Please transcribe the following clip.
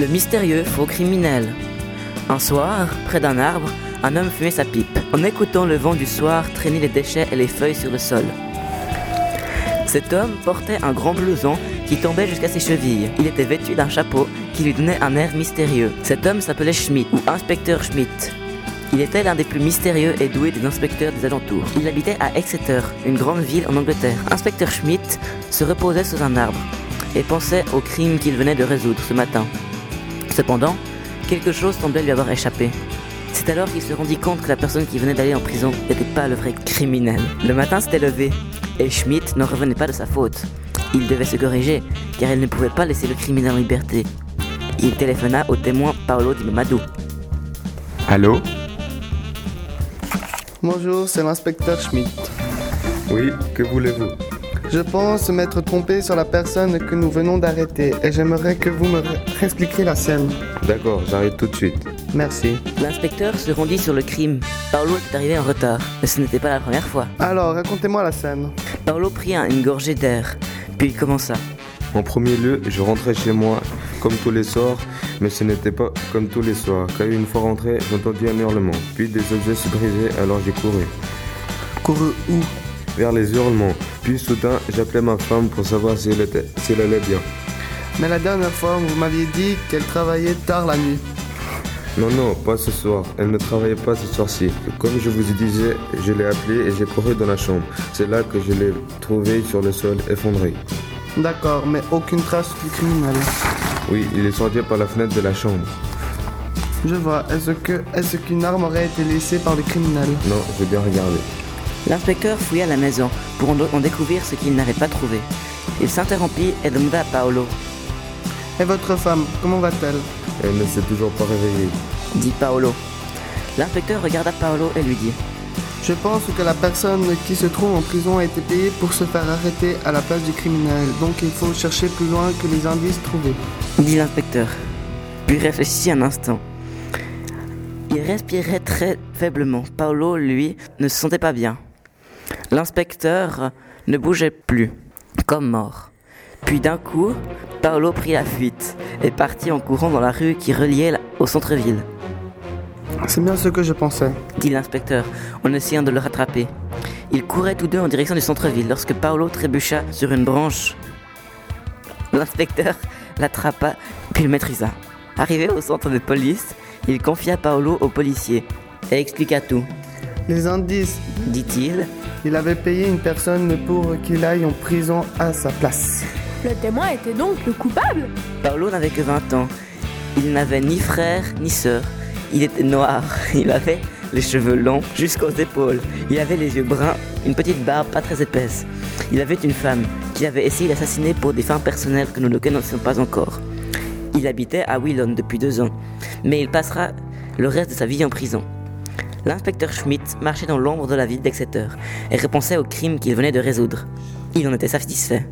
Le mystérieux faux criminel. Un soir, près d'un arbre, un homme fumait sa pipe. En écoutant le vent du soir traîner les déchets et les feuilles sur le sol. Cet homme portait un grand blouson qui tombait jusqu'à ses chevilles. Il était vêtu d'un chapeau qui lui donnait un air mystérieux. Cet homme s'appelait Schmidt ou inspecteur Schmidt. Il était l'un des plus mystérieux et doués des inspecteurs des alentours. Il habitait à Exeter, une grande ville en Angleterre. Inspecteur Schmidt se reposait sous un arbre et pensait au crime qu'il venait de résoudre ce matin. Cependant, quelque chose semblait lui avoir échappé. C'est alors qu'il se rendit compte que la personne qui venait d'aller en prison n'était pas le vrai criminel. Le matin s'était levé et Schmidt n'en revenait pas de sa faute. Il devait se corriger car il ne pouvait pas laisser le criminel en liberté. Il téléphona au témoin Paolo Di Mamadou. Allô? Bonjour, c'est l'inspecteur Schmidt. Oui, que voulez-vous? Je pense m'être trompé sur la personne que nous venons d'arrêter et j'aimerais que vous me réexpliquiez la scène. D'accord, j'arrive tout de suite. Merci. L'inspecteur se rendit sur le crime. Paolo était arrivé en retard, mais ce n'était pas la première fois. Alors, racontez-moi la scène. Paolo prit un- une gorgée d'air, puis il commença. En premier lieu, je rentrais chez moi comme tous les soirs, mais ce n'était pas comme tous les soirs, car une fois rentré, j'entendis un hurlement, puis des objets se brisaient, alors j'ai couru. Couru où? Vers les hurlements, puis soudain, j'appelais ma femme pour savoir si elle, était, si elle allait bien. Mais la dernière fois, vous m'aviez dit qu'elle travaillait tard la nuit. Non, non, pas ce soir. Elle ne travaillait pas ce soir-ci. Comme je vous disais, je l'ai appelée et j'ai couru dans la chambre. C'est là que je l'ai trouvée sur le sol, effondrée. D'accord, mais aucune trace du criminel. Oui, il est sorti par la fenêtre de la chambre. Je vois. Est-ce que est-ce qu'une arme aurait été laissée par le criminel? Non, j'ai bien regardé. L'inspecteur fouilla la maison pour en, découvrir ce qu'il n'avait pas trouvé. Il s'interrompit et demanda à Paolo, Et votre femme, comment va-t-elle? Elle ne s'est toujours pas réveillée. dit Paolo. L'inspecteur regarda Paolo et lui dit, Je pense que la personne qui se trouve en prison a été payée pour se faire arrêter à la place du criminel. Donc il faut chercher plus loin que les indices trouvés. dit l'inspecteur. Puis réfléchit un instant. Il respirait très faiblement. Paolo, lui, ne se sentait pas bien. L'inspecteur ne bougeait plus, comme mort. Puis d'un coup, Paolo prit la fuite et partit en courant dans la rue qui reliait au centre-ville, C'est bien ce que je pensais. dit l'inspecteur en essayant de le rattraper. Ils couraient tous deux en direction du centre-ville lorsque Paolo trébucha sur une branche. L'inspecteur l'attrapa puis le maîtrisa. Arrivé au centre de police, il confia Paolo au policier et expliqua tout. Les indices, Dit-il, il avait payé une personne pour qu'il aille en prison à sa place. Le témoin était donc le coupable Paolo n'avait que 20 ans. Il n'avait ni frère ni sœur. Il était noir. Il avait les cheveux longs jusqu'aux épaules. Il avait les yeux bruns, une petite barbe pas très épaisse. Il avait une femme qu'il avait essayé d'assassiner pour des fins personnelles que nous ne connaissions pas encore. Il habitait à Willon depuis deux ans, mais il passera le reste de sa vie en prison. L'inspecteur Schmidt marchait dans l'ombre de la ville d'Exeter et repensait au crime qu'il venait de résoudre. Il en était satisfait.